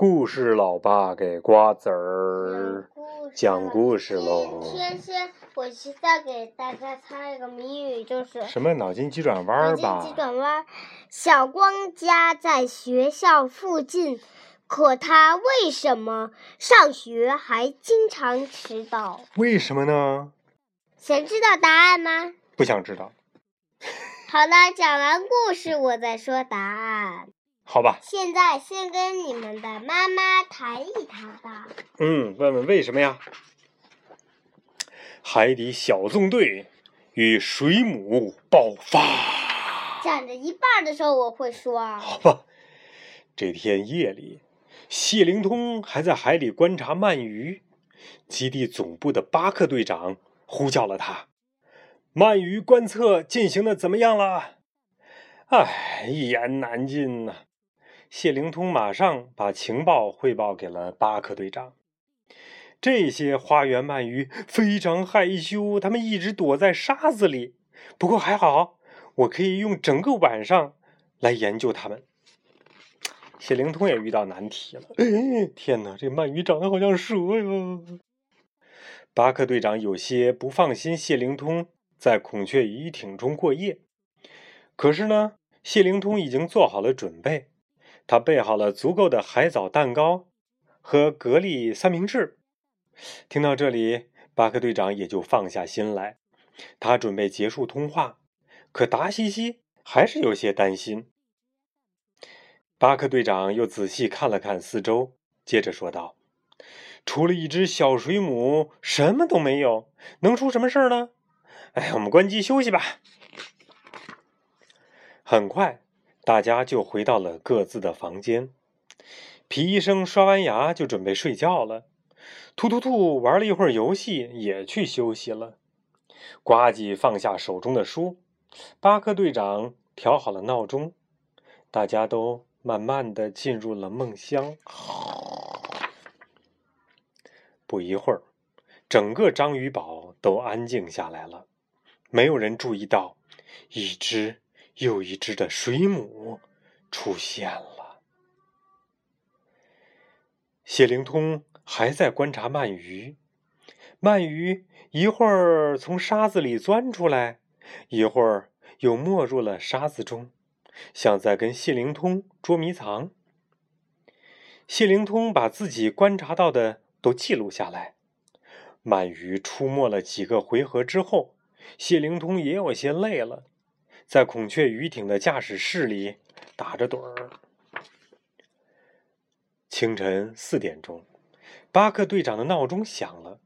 故事老爸给瓜子儿讲故事喽。今天先，我现在给大家猜一个谜语，就是什么脑筋急转弯吧？脑筋急转弯。小光家在学校附近，可他为什么上学还经常迟到？为什么呢？想知道答案吗？不想知道。好了，讲完故事我再说答案。好吧。现在先跟你们的妈妈谈一谈吧。嗯，问问为什么呀？海底小纵队与水母爆发。讲着一半的时候我会说。好吧。这天夜里，谢灵通还在海里观察鳗鱼。基地总部的巴克队长呼叫了他：“鳗鱼观测进行的怎么样了？”唉，一言难尽呐。谢灵通马上把情报汇报给了巴克队长。这些花园鳗鱼非常害羞，它们一直躲在沙子里。不过还好，我可以用整个晚上来研究它们。谢灵通也遇到难题了。哎，天哪，这鳗鱼长得好像蛇呀！巴克队长有些不放心谢灵通在孔雀鱼艇中过夜。可是呢，谢灵通已经做好了准备。他备好了足够的海藻蛋糕和蛤蜊三明治。听到这里，巴克队长也就放下心来。他准备结束通话，可达西西还是有些担心。巴克队长又仔细看了看四周，接着说道：“除了一只小水母，什么都没有，能出什么事呢？哎，我们关机休息吧。”很快。大家就回到了各自的房间。皮医生刷完牙就准备睡觉了。突突兔玩了一会儿游戏，也去休息了。呱唧放下手中的书。巴克队长调好了闹钟。大家都慢慢的进入了梦乡。不一会儿，整个章鱼堡都安静下来了。没有人注意到一只。又一只的水母出现了。谢灵通还在观察鳗鱼，鳗鱼一会儿从沙子里钻出来，一会儿又没入了沙子中，像在跟谢灵通捉迷藏。谢灵通把自己观察到的都记录下来。鳗鱼出没了几个回合之后，谢灵通也有些累了。在孔雀鱼艇的驾驶室里打着盹儿。清晨四点钟，巴克队长的闹钟响了，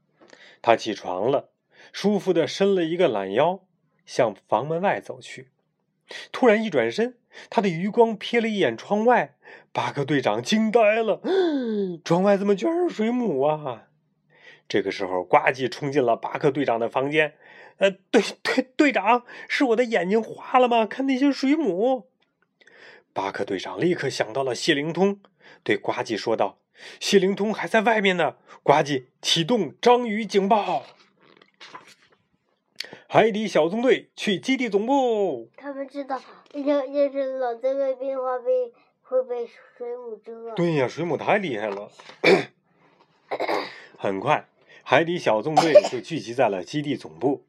他起床了，舒服的伸了一个懒腰，向房门外走去。突然一转身，他的余光瞥了一眼窗外，巴克队长惊呆了：窗外怎么全是水母啊？这个时候，呱唧冲进了巴克队长的房间。呃，队队队长，是我的眼睛花了吗？看那些水母。巴克队长立刻想到了谢灵通，对呱唧说道：“谢灵通还在外面呢。”呱唧启动章鱼警报。海底小纵队去基地总部。他们知道，要要是老在外边的话，被会被水母蛰。对呀，水母太厉害了。很快，海底小纵队就聚集在了基地总部。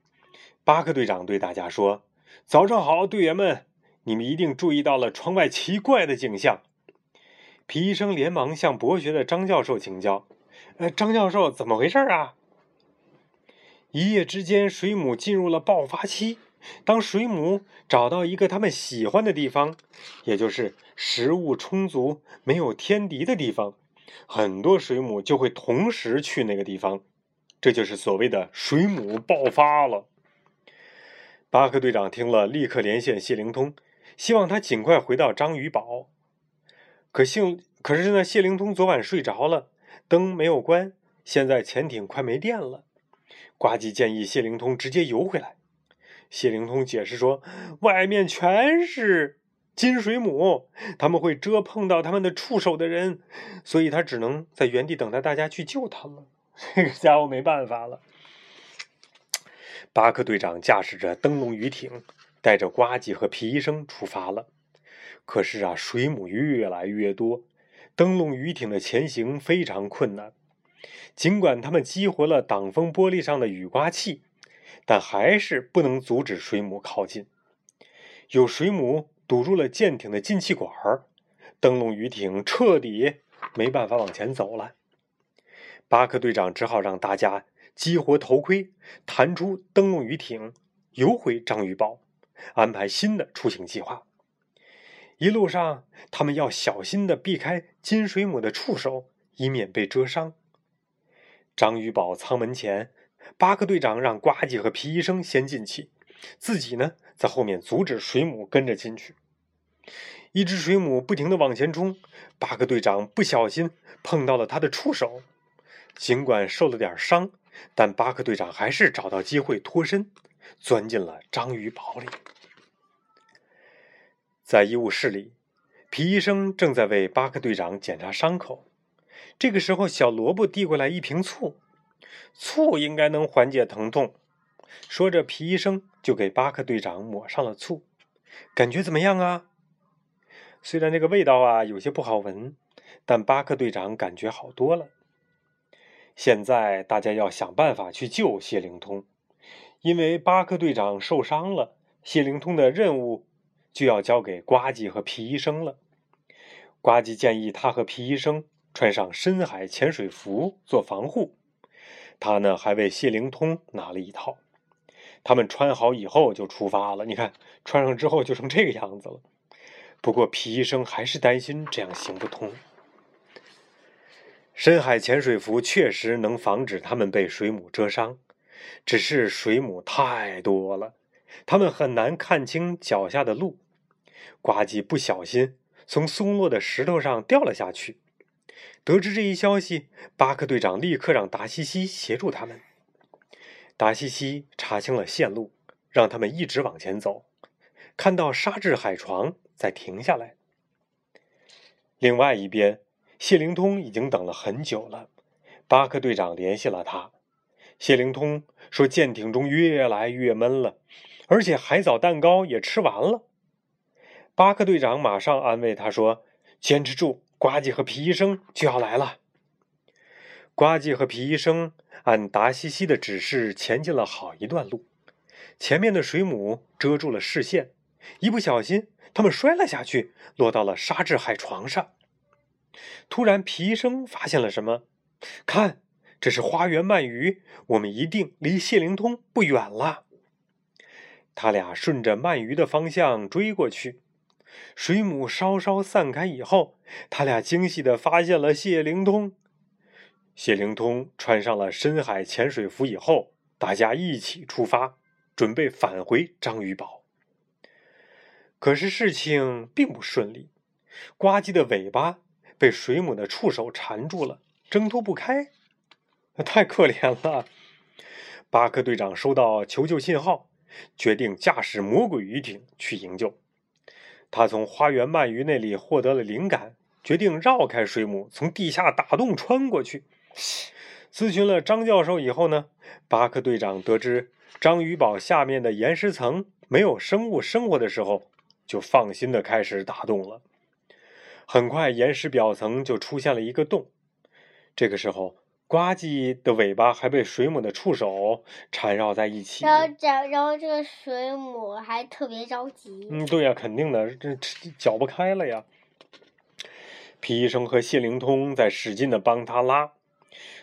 巴克队长对大家说：“早上好，队员们！你们一定注意到了窗外奇怪的景象。”皮医生连忙向博学的张教授请教：“呃，张教授，怎么回事啊？”一夜之间，水母进入了爆发期。当水母找到一个他们喜欢的地方，也就是食物充足、没有天敌的地方，很多水母就会同时去那个地方，这就是所谓的水母爆发了。巴克队长听了，立刻连线谢灵通，希望他尽快回到章鱼堡。可幸，可是呢，谢灵通昨晚睡着了，灯没有关，现在潜艇快没电了。呱唧建议谢灵通直接游回来。谢灵通解释说，外面全是金水母，他们会蛰碰到他们的触手的人，所以他只能在原地等待大家去救他了。这个家伙没办法了。巴克队长驾驶着灯笼鱼艇，带着呱唧和皮医生出发了。可是啊，水母越来越多，灯笼鱼艇的前行非常困难。尽管他们激活了挡风玻璃上的雨刮器，但还是不能阻止水母靠近。有水母堵住了舰艇的进气管灯笼鱼艇彻底没办法往前走了。巴克队长只好让大家激活头盔，弹出灯笼鱼艇，游回章鱼堡，安排新的出行计划。一路上，他们要小心的避开金水母的触手，以免被蛰伤。章鱼堡舱门前，巴克队长让呱唧和皮医生先进去，自己呢在后面阻止水母跟着进去。一只水母不停的往前冲，巴克队长不小心碰到了它的触手，尽管受了点伤，但巴克队长还是找到机会脱身，钻进了章鱼堡里。在医务室里，皮医生正在为巴克队长检查伤口。这个时候，小萝卜递过来一瓶醋，醋应该能缓解疼痛。说着，皮医生就给巴克队长抹上了醋。感觉怎么样啊？虽然这个味道啊有些不好闻，但巴克队长感觉好多了。现在大家要想办法去救谢灵通，因为巴克队长受伤了，谢灵通的任务就要交给呱唧和皮医生了。呱唧建议他和皮医生。穿上深海潜水服做防护，他呢还为谢灵通拿了一套。他们穿好以后就出发了。你看，穿上之后就成这个样子了。不过皮医生还是担心这样行不通。深海潜水服确实能防止他们被水母蛰伤，只是水母太多了，他们很难看清脚下的路。呱唧不小心从松落的石头上掉了下去。得知这一消息，巴克队长立刻让达西西协助他们。达西西查清了线路，让他们一直往前走，看到沙质海床再停下来。另外一边，谢灵通已经等了很久了。巴克队长联系了他，谢灵通说舰艇中越来越闷了，而且海藻蛋糕也吃完了。巴克队长马上安慰他说：“坚持住。”呱唧和皮医生就要来了。呱唧和皮医生按达西西的指示前进了好一段路，前面的水母遮住了视线，一不小心他们摔了下去，落到了沙质海床上。突然，皮生发现了什么？看，这是花园鳗鱼，我们一定离谢灵通不远了。他俩顺着鳗鱼的方向追过去。水母稍稍散开以后，他俩惊喜地发现了谢灵通。谢灵通穿上了深海潜水服以后，大家一起出发，准备返回章鱼堡。可是事情并不顺利，呱唧的尾巴被水母的触手缠住了，挣脱不开，太可怜了。巴克队长收到求救信号，决定驾驶魔鬼鱼艇去营救。他从花园鳗鱼那里获得了灵感，决定绕开水母，从地下打洞穿过去。咨询了张教授以后呢，巴克队长得知章鱼堡下面的岩石层没有生物生活的时候，就放心的开始打洞了。很快，岩石表层就出现了一个洞。这个时候，呱唧的尾巴还被水母的触手缠绕在一起，然后，然然后这个水母还特别着急。嗯，对呀，肯定的，这搅不开了呀。皮医生和谢灵通在使劲的帮他拉，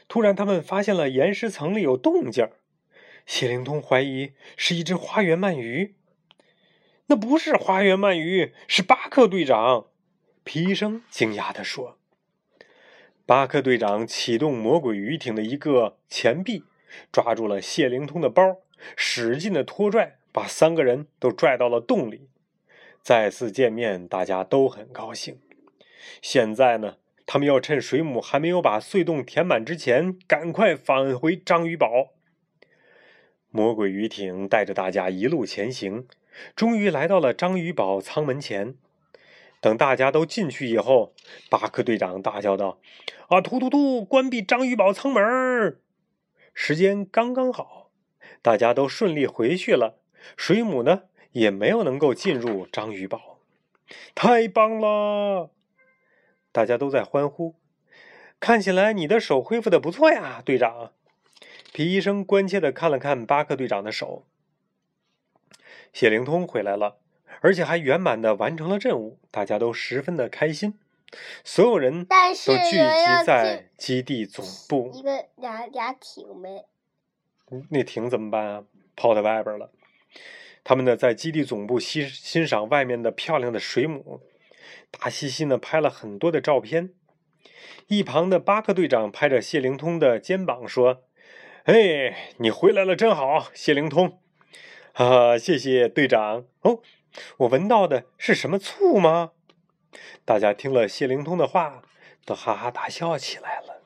突然他们发现了岩石层里有动静谢灵通怀疑是一只花园鳗鱼，那不是花园鳗鱼，是巴克队长。皮医生惊讶地说。巴克队长启动魔鬼鱼艇的一个前臂，抓住了谢灵通的包，使劲的拖拽，把三个人都拽到了洞里。再次见面，大家都很高兴。现在呢，他们要趁水母还没有把隧洞填满之前，赶快返回章鱼堡。魔鬼鱼艇带着大家一路前行，终于来到了章鱼堡舱门前。等大家都进去以后，巴克队长大叫道：“啊，突突突！关闭章鱼堡舱门！”时间刚刚好，大家都顺利回去了。水母呢，也没有能够进入章鱼堡。太棒了！大家都在欢呼。看起来你的手恢复的不错呀，队长。皮医生关切的看了看巴克队长的手。谢灵通回来了，而且还圆满的完成了任务，大家都十分的开心。所有人都聚集在基地总部。一个俩俩艇呗。那艇怎么办啊？泡在外边了。他们呢，在基地总部欣欣赏外面的漂亮的水母，大西西呢拍了很多的照片。一旁的巴克队长拍着谢灵通的肩膀说：“哎，你回来了，真好，谢灵通。”哈，谢谢队长。哦，我闻到的是什么醋吗？大家听了谢灵通的话，都哈哈大笑起来了。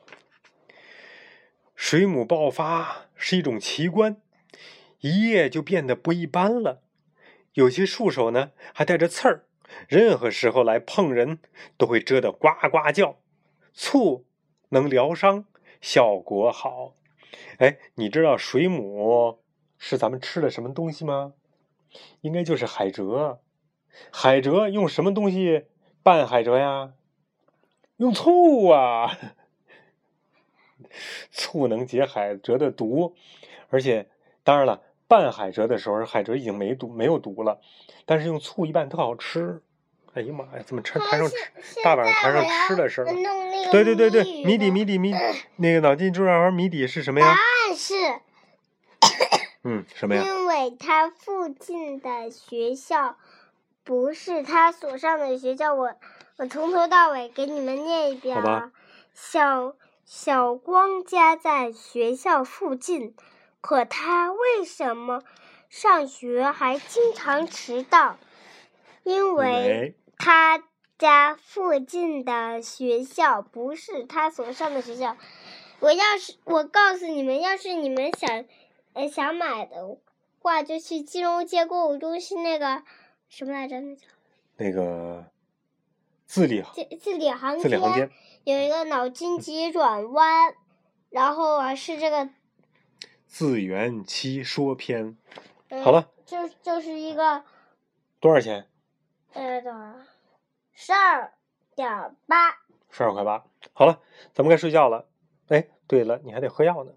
水母爆发是一种奇观，一夜就变得不一般了。有些触手呢还带着刺儿，任何时候来碰人都会蛰得呱呱叫。醋能疗伤，效果好。哎，你知道水母是咱们吃的什么东西吗？应该就是海蜇。海蜇用什么东西？拌海蜇呀，用醋啊，醋能解海蜇的毒，而且当然了，拌海蜇的时候，海蜇已经没毒没有毒了，但是用醋一拌特好吃。哎呀妈呀，怎么吃谈上吃大晚上谈上吃的事儿了？对对对对，谜底谜底谜，那个脑筋急转弯谜底是什么呀？答案是，嗯，什么呀？因为他附近的学校。不是他所上的学校，我我从头到尾给你们念一遍啊。小小光家在学校附近，可他为什么上学还经常迟到？因为他家附近的学校不是他所上的学校。我要是我告诉你们，要是你们想呃想买的话，就去金融街购物中心那个。什么来着？那叫那个字里字字里行字里行间有一个脑筋急转弯，然后啊是这个自圆其说篇。好了，就就是一个多少钱？呃，多少？十二点八。十二块八。好了，咱们该睡觉了。哎，对了，你还得喝药呢。